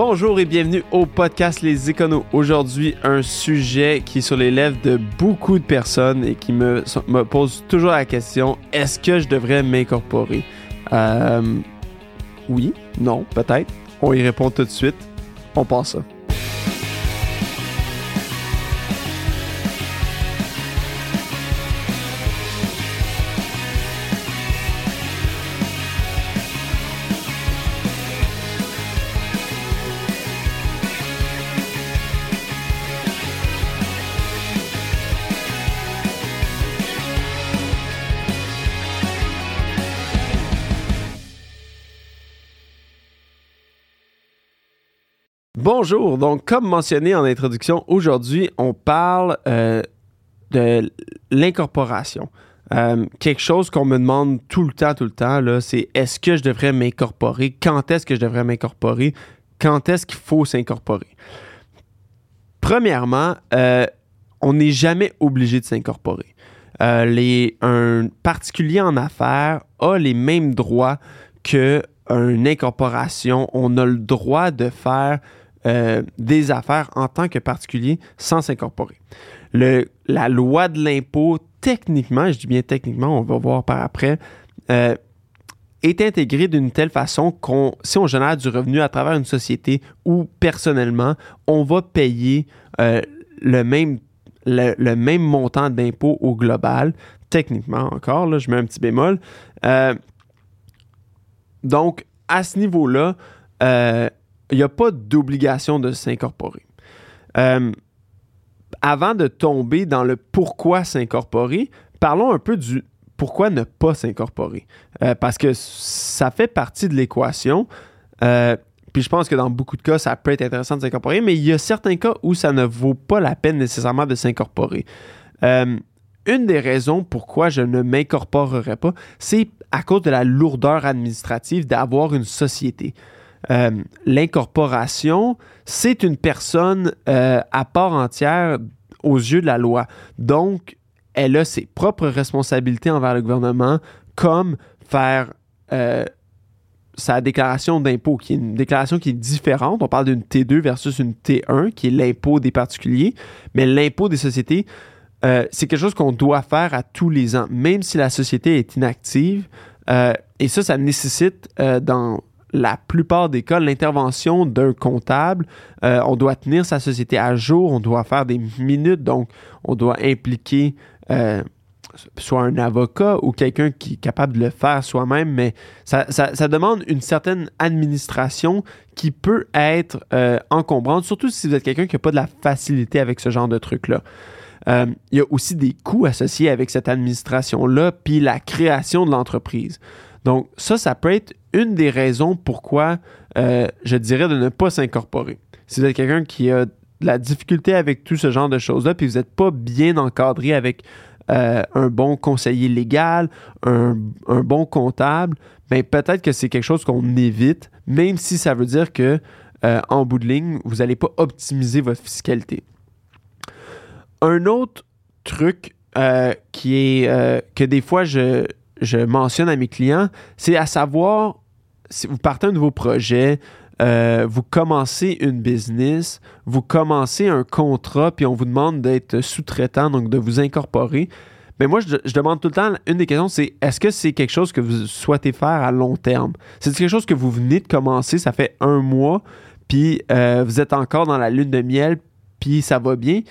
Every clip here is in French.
Bonjour et bienvenue au podcast Les Éconos. Aujourd'hui, un sujet qui est sur les lèvres de beaucoup de personnes et qui me, pose toujours la question est-ce que je devrais m'incorporer? Euh, Oui, non, peut-être. On y répond tout de suite. On passe ça. Bonjour, donc comme mentionné en introduction, aujourd'hui on parle euh, de l'incorporation. Euh, quelque chose qu'on me demande tout le temps, tout le temps, c'est est-ce que je devrais m'incorporer? Quand est-ce que je devrais m'incorporer? Quand est-ce qu'il faut s'incorporer? Premièrement, euh, on n'est jamais obligé de s'incorporer. un particulier en affaires a les mêmes droits qu'une incorporation. On a le droit de faire euh, des affaires en tant que particulier sans s'incorporer. la loi de l'impôt, techniquement, je dis bien techniquement, on va voir par après, euh, est intégrée d'une telle façon qu'on, si on génère du revenu à travers une société ou personnellement, on va payer euh, le, même, le, même montant d'impôt au global, techniquement encore, là, je mets un petit bémol. donc, à ce niveau-là, il n'y a pas d'obligation de s'incorporer. Euh, avant de tomber dans le pourquoi s'incorporer, parlons un peu du pourquoi ne pas s'incorporer. Euh, parce que ça fait partie de l'équation. Euh, puis je pense que dans beaucoup de cas, ça peut être intéressant de s'incorporer, mais il y a certains cas où ça ne vaut pas la peine nécessairement de s'incorporer. une des raisons pourquoi je ne m'incorporerai pas, c'est à cause de la lourdeur administrative d'avoir une société. Euh, l'incorporation, c'est une personne euh, à part entière aux yeux de la loi. Donc, elle a ses propres responsabilités envers le gouvernement, comme faire euh, sa déclaration d'impôt, qui est une déclaration qui est différente. On parle d'une T2 versus une T1, qui est l'impôt des particuliers. Mais l'impôt des sociétés, c'est quelque chose qu'on doit faire à tous les ans, même si la société est inactive. et ça, ça nécessite dans la plupart des cas, l'intervention d'un comptable, euh, on doit tenir sa société à jour, on doit faire des minutes, donc on doit impliquer euh, soit un avocat ou quelqu'un qui est capable de le faire soi-même, mais ça, demande une certaine administration qui peut être euh, encombrante, surtout si vous êtes quelqu'un qui n'a pas de la facilité avec ce genre de truc-là. il y a aussi des coûts associés avec cette administration-là, puis la création de l'entreprise. Donc ça, ça peut être une des raisons pourquoi euh, je dirais de ne pas s'incorporer. Si vous êtes quelqu'un qui a de la difficulté avec tout ce genre de choses-là, puis vous n'êtes pas bien encadré avec euh, un bon conseiller légal, un, bon comptable, bien peut-être que c'est quelque chose qu'on évite, même si ça veut dire que euh, en bout de ligne, vous n'allez pas optimiser votre fiscalité. Un autre truc qui est que des fois je, je mentionne à mes clients, c'est à savoir, si vous partez un nouveau projet, euh, vous commencez une business, vous commencez un contrat, puis on vous demande d'être sous-traitant, donc de vous incorporer. Mais moi, je, demande tout le temps, une des questions, c'est est-ce que c'est quelque chose que vous souhaitez faire à long terme? C'est quelque chose que vous venez de commencer, ça fait un mois, puis euh, vous êtes encore dans la lune de miel, puis ça va bien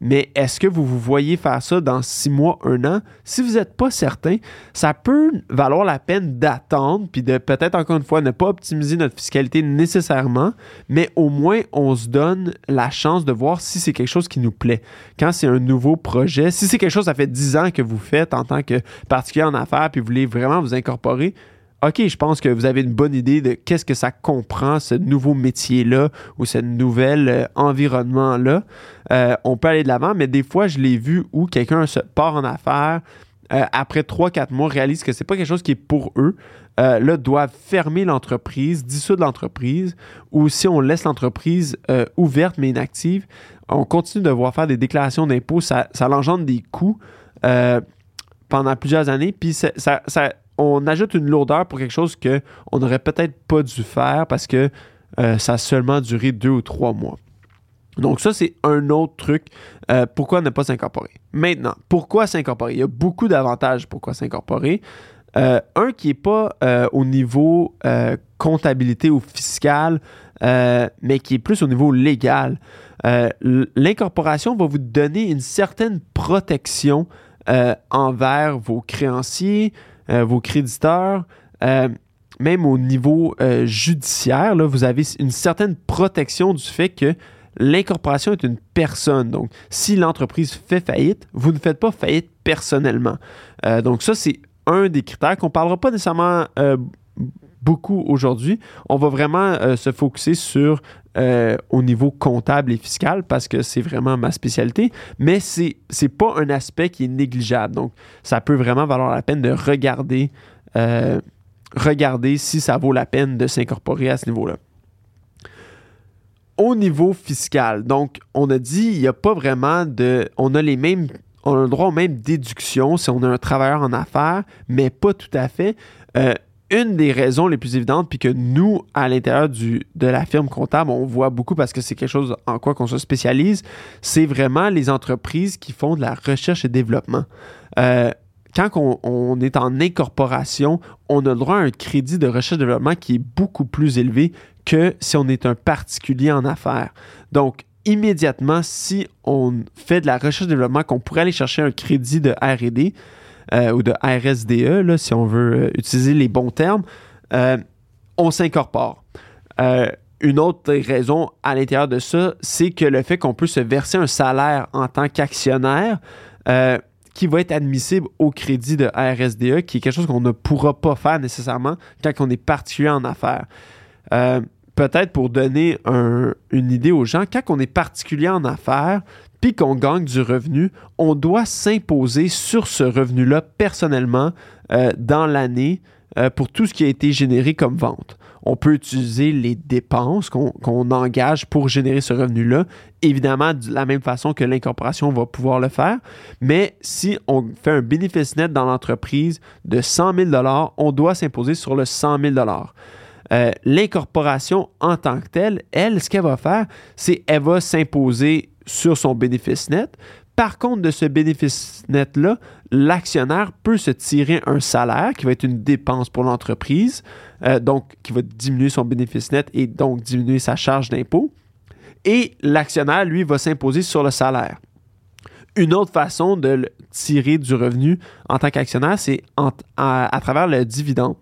mais est-ce que vous vous voyez faire ça dans six mois, un an? Si vous n'êtes pas certain, ça peut valoir la peine d'attendre, puis de peut-être encore une fois ne pas optimiser notre fiscalité nécessairement, mais au moins on se donne la chance de voir si c'est quelque chose qui nous plaît. Quand c'est un nouveau projet, si c'est quelque chose, ça fait dix ans que vous faites en tant que particulier en affaires, puis vous voulez vraiment vous incorporer, OK, je pense que vous avez une bonne idée de qu'est-ce que ça comprend, ce nouveau métier-là ou ce nouvel euh, environnement-là. Euh, on peut aller de l'avant, mais des fois, je l'ai vu où quelqu'un se part en affaires, euh, après 3-4 mois, réalise que c'est pas quelque chose qui est pour eux. là, doivent fermer l'entreprise, dissoudre l'entreprise, ou si on laisse l'entreprise ouverte mais inactive, on continue de devoir faire des déclarations d'impôts, ça, ça engendre des coûts pendant plusieurs années, puis ça, on ajoute une lourdeur pour quelque chose qu'on n'aurait peut-être pas dû faire parce que euh, ça a seulement duré deux ou trois mois. Donc ça, c'est un autre truc. Euh, pourquoi ne pas s'incorporer? Maintenant, pourquoi s'incorporer? Il y a beaucoup d'avantages pourquoi s'incorporer. un qui n'est pas au niveau comptabilité ou fiscal, mais qui est plus au niveau légal. L'incorporation va vous donner une certaine protection envers vos créanciers, vos créditeurs, même au niveau euh, judiciaire, là, vous avez une certaine protection du fait que l'incorporation est une personne. Donc, si l'entreprise fait faillite, vous ne faites pas faillite personnellement. Euh, donc, ça, c'est un des critères qu'on ne parlera pas nécessairement euh, beaucoup aujourd'hui. On va vraiment se focuser sur au niveau comptable et fiscal parce que c'est vraiment ma spécialité, mais ce n'est pas un aspect qui est négligeable. Donc, ça peut vraiment valoir la peine de regarder regarder si ça vaut la peine de s'incorporer à ce niveau-là. Au niveau fiscal, donc on a dit il n'y a pas vraiment de. On a les mêmes. On a le droit aux mêmes déductions si on est un travailleur en affaires, mais pas tout à fait. Euh, une des raisons les plus évidentes, puis que nous, à l'intérieur de la firme comptable, on voit beaucoup parce que c'est quelque chose en quoi qu'on se spécialise, c'est vraiment les entreprises qui font de la recherche et développement. Euh, quand on, est en incorporation, on a le droit à un crédit de recherche et développement qui est beaucoup plus élevé que si on est un particulier en affaires. Donc, immédiatement, si on fait de la recherche et développement, qu'on pourrait aller chercher un crédit de RD euh, ou de RSDE, si on veut euh, utiliser les bons termes, euh, on s'incorpore. une autre raison à l'intérieur de ça, c'est que le fait qu'on peut se verser un salaire en tant qu'actionnaire, qui va être admissible au crédit de RSDE, qui est quelque chose qu'on ne pourra pas faire nécessairement quand on est particulier en affaires. Peut-être pour donner une idée aux gens, quand on est particulier en affaires, puis qu'on gagne du revenu, on doit s'imposer sur ce revenu-là personnellement euh, dans l'année euh, pour tout ce qui a été généré comme vente on peut utiliser les dépenses qu'on engage pour générer ce revenu-là, évidemment de la même façon que l'incorporation va pouvoir le faire. Mais si on fait un bénéfice net dans l'entreprise de 100 000 on doit s'imposer sur le 100 000 euh, L'incorporation en tant que telle, elle, ce qu'elle va faire, c'est qu'elle va s'imposer sur son bénéfice net, par contre, de ce bénéfice net-là, l'actionnaire peut se tirer un salaire qui va être une dépense pour l'entreprise, euh, donc qui va diminuer son bénéfice net et donc diminuer sa charge d'impôt. Et l'actionnaire, lui, va s'imposer sur le salaire. Une autre façon de tirer du revenu en tant qu'actionnaire, c'est à, travers le dividende.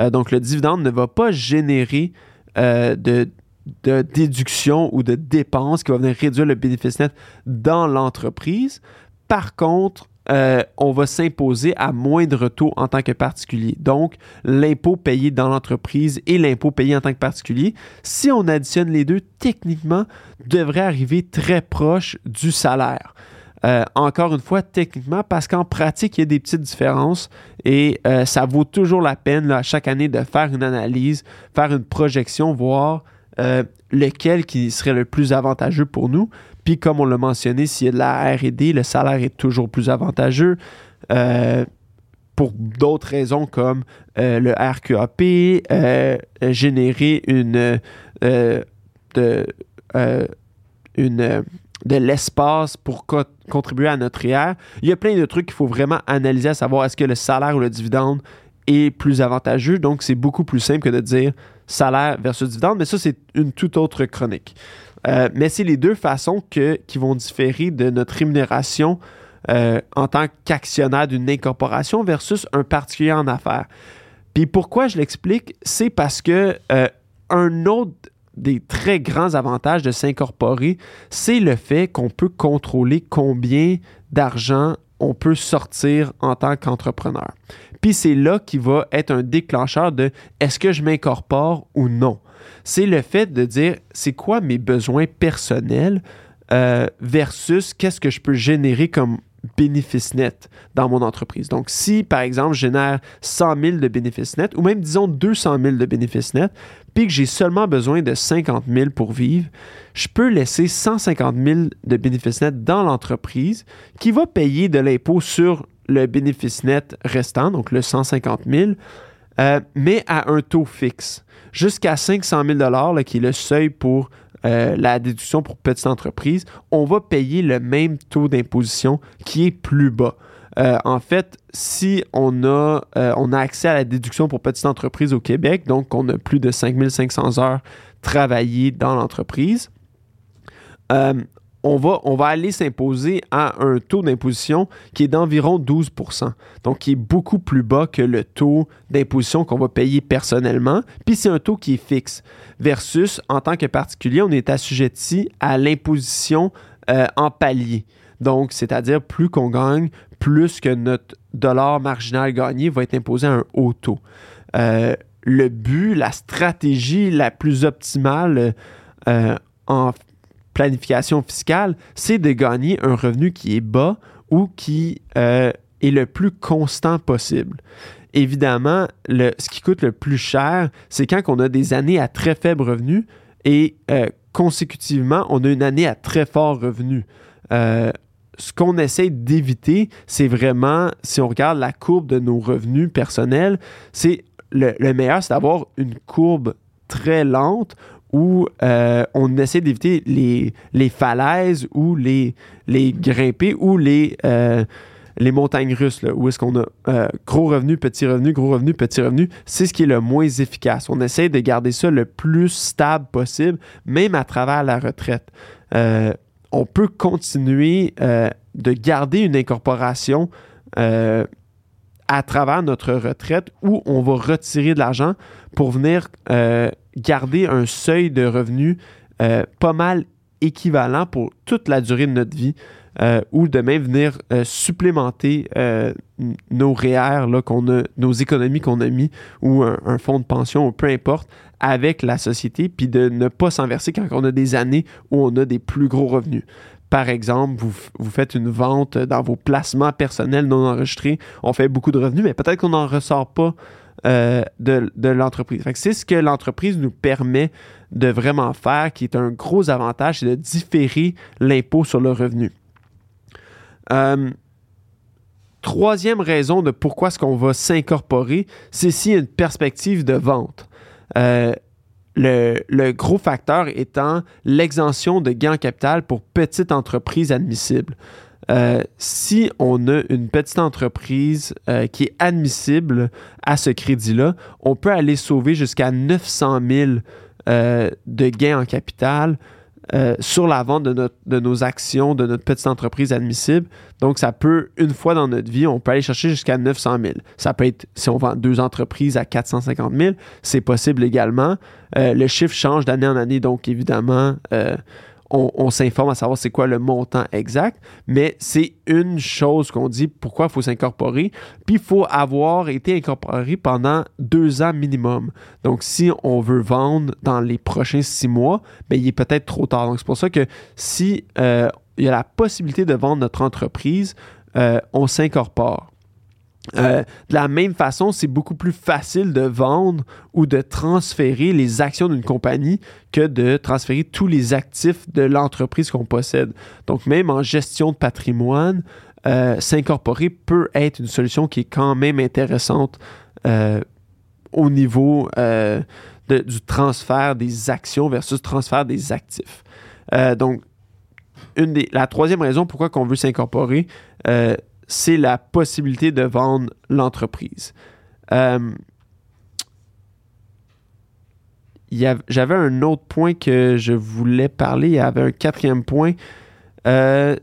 Euh, donc, le dividende ne va pas générer euh, de, de déduction ou de dépenses qui va venir réduire le bénéfice net dans l'entreprise. Par contre, euh, on va s'imposer à moindre taux en tant que particulier. Donc, l'impôt payé dans l'entreprise et l'impôt payé en tant que particulier, si on additionne les deux, techniquement, devrait arriver très proche du salaire. Euh, encore une fois, techniquement, parce qu'en pratique, il y a des petites différences et euh, ça vaut toujours la peine à chaque année de faire une analyse, faire une projection, voir euh, lequel qui serait le plus avantageux pour nous? Puis comme on l'a mentionné, s'il y a de la RD, le salaire est toujours plus avantageux. Euh, pour d'autres raisons comme euh, le RQAP, générer une, de, l'espace pour contribuer à notre IR. Il y a plein de trucs qu'il faut vraiment analyser à savoir est-ce que le salaire ou le dividende est plus avantageux. Donc, c'est beaucoup plus simple que de dire salaire versus dividende, mais ça, c'est une toute autre chronique. Euh, mais c'est les deux façons qui vont différer de notre rémunération euh, en tant qu'actionnaire d'une incorporation versus un particulier en affaires. Puis pourquoi je l'explique, c'est parce que euh, un autre des très grands avantages de s'incorporer, c'est le fait qu'on peut contrôler combien d'argent on peut sortir en tant qu'entrepreneur. Puis c'est là qui va être un déclencheur de est-ce que je m'incorpore ou non. C'est le fait de dire c'est quoi mes besoins personnels euh, versus qu'est-ce que je peux générer comme bénéfice net dans mon entreprise. Donc, si, par exemple, je génère 100 000 de bénéfices net, ou même, disons, 200 000 de bénéfices net, puis que j'ai seulement besoin de 50 000 pour vivre, je peux laisser 150 000 de bénéfices net dans l'entreprise qui va payer de l'impôt sur le bénéfice net restant, donc le 150 000, euh, mais à un taux fixe. jusqu'à 500 000 qui est le seuil pour euh, la déduction pour petite entreprise, on va payer le même taux d'imposition qui est plus bas. Euh, en fait, si on a, euh, on a accès à la déduction pour petite entreprise au Québec, donc on a plus de 5500 heures travaillées dans l'entreprise, on va, aller s'imposer à un taux d'imposition qui est d'environ 12% donc qui est beaucoup plus bas que le taux d'imposition qu'on va payer personnellement, puis c'est un taux qui est fixe, versus en tant que particulier, on est assujetti à l'imposition euh, en palier. Donc, c'est-à-dire plus qu'on gagne, plus que notre dollar marginal gagné va être imposé à un haut taux. Euh, le but, la stratégie la plus optimale euh, en planification fiscale, c'est de gagner un revenu qui est bas ou qui euh, est le plus constant possible. Évidemment, ce qui coûte le plus cher, c'est quand on a des années à très faible revenu et euh, consécutivement, on a une année à très fort revenu. Euh, ce qu'on essaie d'éviter, c'est vraiment, si on regarde la courbe de nos revenus personnels, c'est le, le meilleur, c'est d'avoir une courbe très lente où euh, on essaie d'éviter les, les, falaises ou les, les grimpés ou les, euh, les montagnes russes, où est-ce qu'on a euh, gros revenu, petit revenu, gros revenu, petit revenu. C'est ce qui est le moins efficace. On essaie de garder ça le plus stable possible, même à travers la retraite. on peut continuer de garder une incorporation à travers notre retraite où on va retirer de l'argent pour venir garder un seuil de revenus euh, pas mal équivalent pour toute la durée de notre vie euh, ou de même venir euh, supplémenter nos REER, là, qu'on a, nos économies qu'on a mis ou un, fonds de pension ou peu importe avec la société, puis de ne pas s'en verser quand on a des années où on a des plus gros revenus. Par exemple, vous, vous, faites une vente dans vos placements personnels non enregistrés, on fait beaucoup de revenus, mais peut-être qu'on n'en ressort pas euh, de, l'entreprise. C'est ce que l'entreprise nous permet de vraiment faire, qui est un gros avantage, c'est de différer l'impôt sur le revenu. Euh, troisième raison de pourquoi est-ce qu'on va s'incorporer, c'est s'il y a une perspective de vente. Euh, le, le, gros facteur étant l'exemption de gains en capital pour petites entreprises admissibles. Euh, si on a une petite entreprise euh, qui est admissible à ce crédit-là, on peut aller sauver jusqu'à 900 000 euh, de gains en capital sur la vente de, de, nos actions de notre petite entreprise admissible. Donc, ça peut, une fois dans notre vie, on peut aller chercher jusqu'à 900 000. Ça peut être, si on vend deux entreprises à 450 000, c'est possible également. le chiffre change d'année en année, donc évidemment, on, s'informe à savoir c'est quoi le montant exact, mais c'est une chose qu'on dit pourquoi il faut s'incorporer. Puis il faut avoir été incorporé pendant deux ans minimum. Donc si on veut vendre dans les prochains six mois, bien, il est peut-être trop tard. Donc c'est pour ça que si euh, il y a la possibilité de vendre notre entreprise, euh, on s'incorpore. Euh, de la même façon, c'est beaucoup plus facile de vendre ou de transférer les actions d'une compagnie que de transférer tous les actifs de l'entreprise qu'on possède. Donc, même en gestion de patrimoine, euh, s'incorporer peut être une solution qui est quand même intéressante euh, au niveau du transfert des actions versus transfert des actifs. donc, une des, la troisième raison pourquoi on veut s'incorporer, c'est la possibilité de vendre l'entreprise. Euh, J'avais un autre point que je voulais parler. Il y avait un quatrième point. Euh,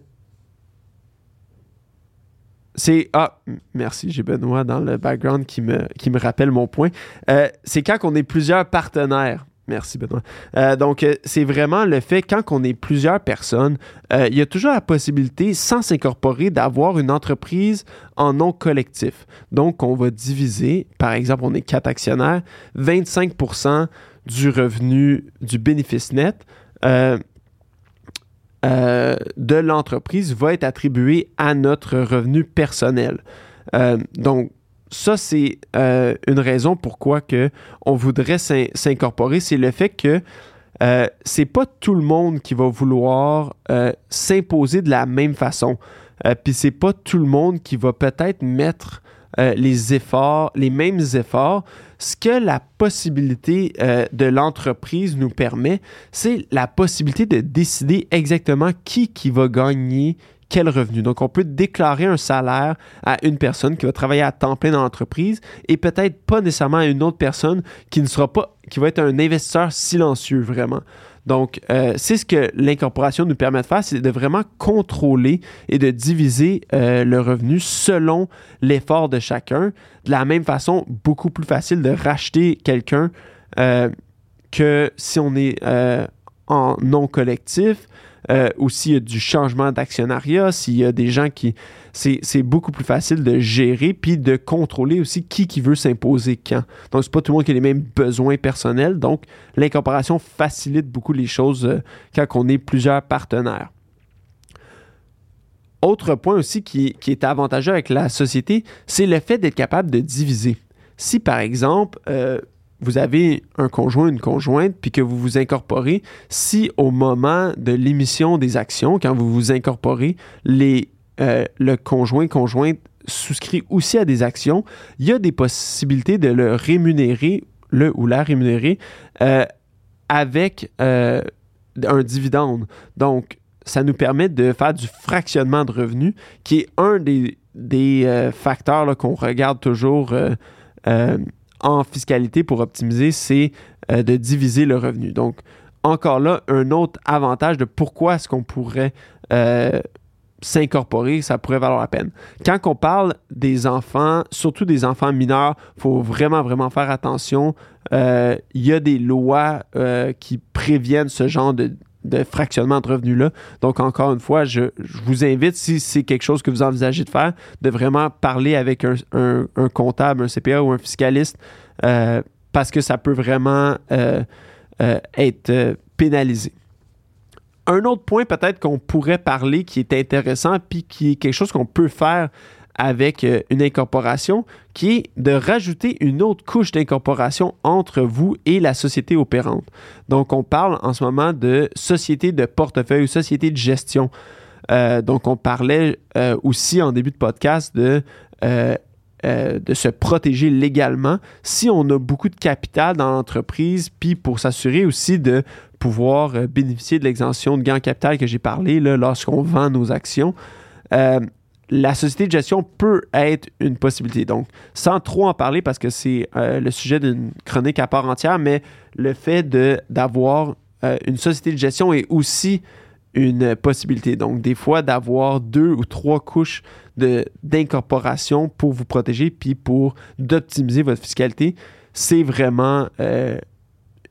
c'est. Ah, merci, j'ai Benoît dans le background qui me, qui me rappelle mon point. Euh, c'est quand on est plusieurs partenaires. Merci Benoît. Euh, donc, euh, c'est vraiment le fait, quand on est plusieurs personnes, euh, il y a toujours la possibilité, sans s'incorporer, d'avoir une entreprise en nom collectif. Donc, on va diviser, par exemple, on est quatre actionnaires, 25% du revenu du bénéfice net de l'entreprise va être attribué à notre revenu personnel. donc, ça, c'est euh, une raison pourquoi que on voudrait s'incorporer, c'est le fait que euh, c'est pas tout le monde qui va vouloir euh, s'imposer de la même façon. Puis c'est pas tout le monde qui va peut-être mettre les efforts, les mêmes efforts. Ce que la possibilité de l'entreprise nous permet, c'est la possibilité de décider exactement qui, qui va gagner quel revenu. Donc, on peut déclarer un salaire à une personne qui va travailler à temps plein dans l'entreprise et peut-être pas nécessairement à une autre personne qui ne sera pas, qui va être un investisseur silencieux vraiment. Donc, euh, c'est ce que l'incorporation nous permet de faire, c'est de vraiment contrôler et de diviser euh, le revenu selon l'effort de chacun. De la même façon, beaucoup plus facile de racheter quelqu'un euh, que si on est en non collectif. Euh, ou s'il y a du changement d'actionnariat, s'il y a des gens qui... C'est beaucoup plus facile de gérer puis de contrôler aussi qui qui veut s'imposer quand. Donc, c'est pas tout le monde qui a les mêmes besoins personnels. Donc, l'incorporation facilite beaucoup les choses euh, quand on est plusieurs partenaires. Autre point aussi qui, qui est avantageux avec la société, c'est le fait d'être capable de diviser. Si par exemple, euh, vous avez un conjoint, une conjointe, puis que vous vous incorporez, si au moment de l'émission des actions, quand vous vous incorporez, les, euh, le conjoint, conjointe souscrit aussi à des actions, il y a des possibilités de le rémunérer, le ou la rémunérer, euh, avec euh, un dividende. Donc, ça nous permet de faire du fractionnement de revenus, qui est un des, des facteurs qu'on regarde toujours en fiscalité pour optimiser, c'est euh, de diviser le revenu. Donc, encore là, un autre avantage de pourquoi est-ce qu'on pourrait euh, s'incorporer, ça pourrait valoir la peine. Quand on parle des enfants, surtout des enfants mineurs, il faut vraiment, vraiment faire attention. Euh, il y a des lois qui préviennent ce genre de, de fractionnement de revenus-là. Donc, encore une fois, je, vous invite, si c'est quelque chose que vous envisagez de faire, de vraiment parler avec un, comptable, un CPA ou un fiscaliste, euh, parce que ça peut vraiment euh, euh, être pénalisé. Un autre point peut-être qu'on pourrait parler qui est intéressant, puis qui est quelque chose qu'on peut faire avec euh, une incorporation qui est de rajouter une autre couche d'incorporation entre vous et la société opérante. Donc, on parle en ce moment de société de portefeuille ou société de gestion. Euh, donc, on parlait euh, aussi en début de podcast de, de se protéger légalement si on a beaucoup de capital dans l'entreprise, puis pour s'assurer aussi de pouvoir bénéficier de l'exemption de gain capital que j'ai parlé lorsqu'on vend nos actions la société de gestion peut être une possibilité. Donc, sans trop en parler parce que c'est euh, le sujet d'une chronique à part entière, mais le fait d'avoir euh, une société de gestion est aussi une possibilité. Donc, des fois, d'avoir deux ou trois couches d'incorporation pour vous protéger puis pour d'optimiser votre fiscalité, c'est vraiment euh,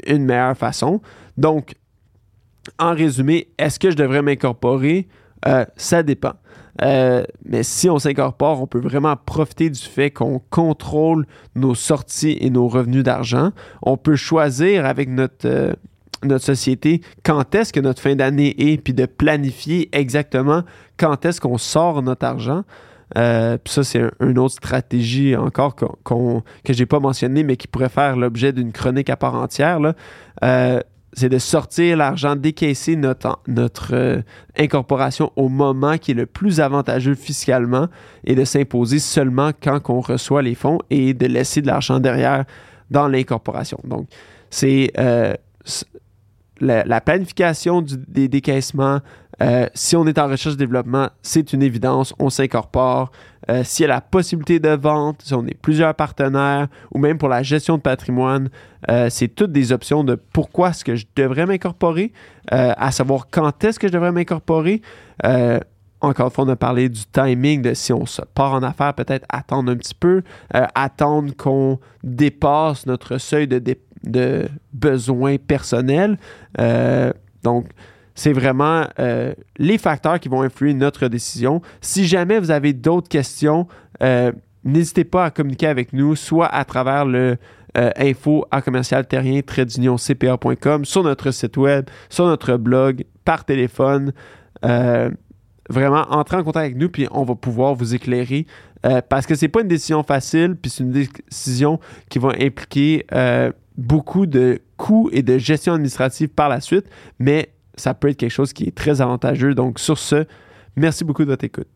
une meilleure façon. Donc, en résumé, est-ce que je devrais m'incorporer? ça dépend. Euh, mais si on s'incorpore, on peut vraiment profiter du fait qu'on contrôle nos sorties et nos revenus d'argent. On peut choisir avec notre, euh, notre société quand est-ce que notre fin d'année est, puis de planifier exactement quand est-ce qu'on sort notre argent. Euh, puis ça, c'est une autre stratégie encore que je n'ai pas mentionné, mais qui pourrait faire l'objet d'une chronique à part entière. Là c'est de sortir l'argent, décaisser notre, euh, incorporation au moment qui est le plus avantageux fiscalement et de s'imposer seulement quand on reçoit les fonds et de laisser de l'argent derrière dans l'incorporation. Donc, c'est euh, la, planification des décaissements, euh, si on est en recherche-développement, c'est une évidence, on s'incorpore. Euh, s'il y a la possibilité de vente, si on est plusieurs partenaires, ou même pour la gestion de patrimoine, euh, c'est toutes des options de pourquoi est-ce que je devrais m'incorporer, à savoir quand est-ce que je devrais m'incorporer. encore une fois, on a parlé du timing, de si on se part en affaires, peut-être attendre un petit peu, attendre qu'on dépasse notre seuil de, de besoins personnels. donc, c'est vraiment euh, les facteurs qui vont influer notre décision. Si jamais vous avez d'autres questions, euh, n'hésitez pas à communiquer avec nous, soit à travers le euh, info à commercial terrien cpa.com, sur notre site web, sur notre blog, par téléphone. vraiment, entrez en contact avec nous, puis on va pouvoir vous éclairer. parce que c'est pas une décision facile, puis c'est une décision qui va impliquer beaucoup de coûts et de gestion administrative par la suite, mais ça peut être quelque chose qui est très avantageux. Donc, sur ce, merci beaucoup de votre écoute.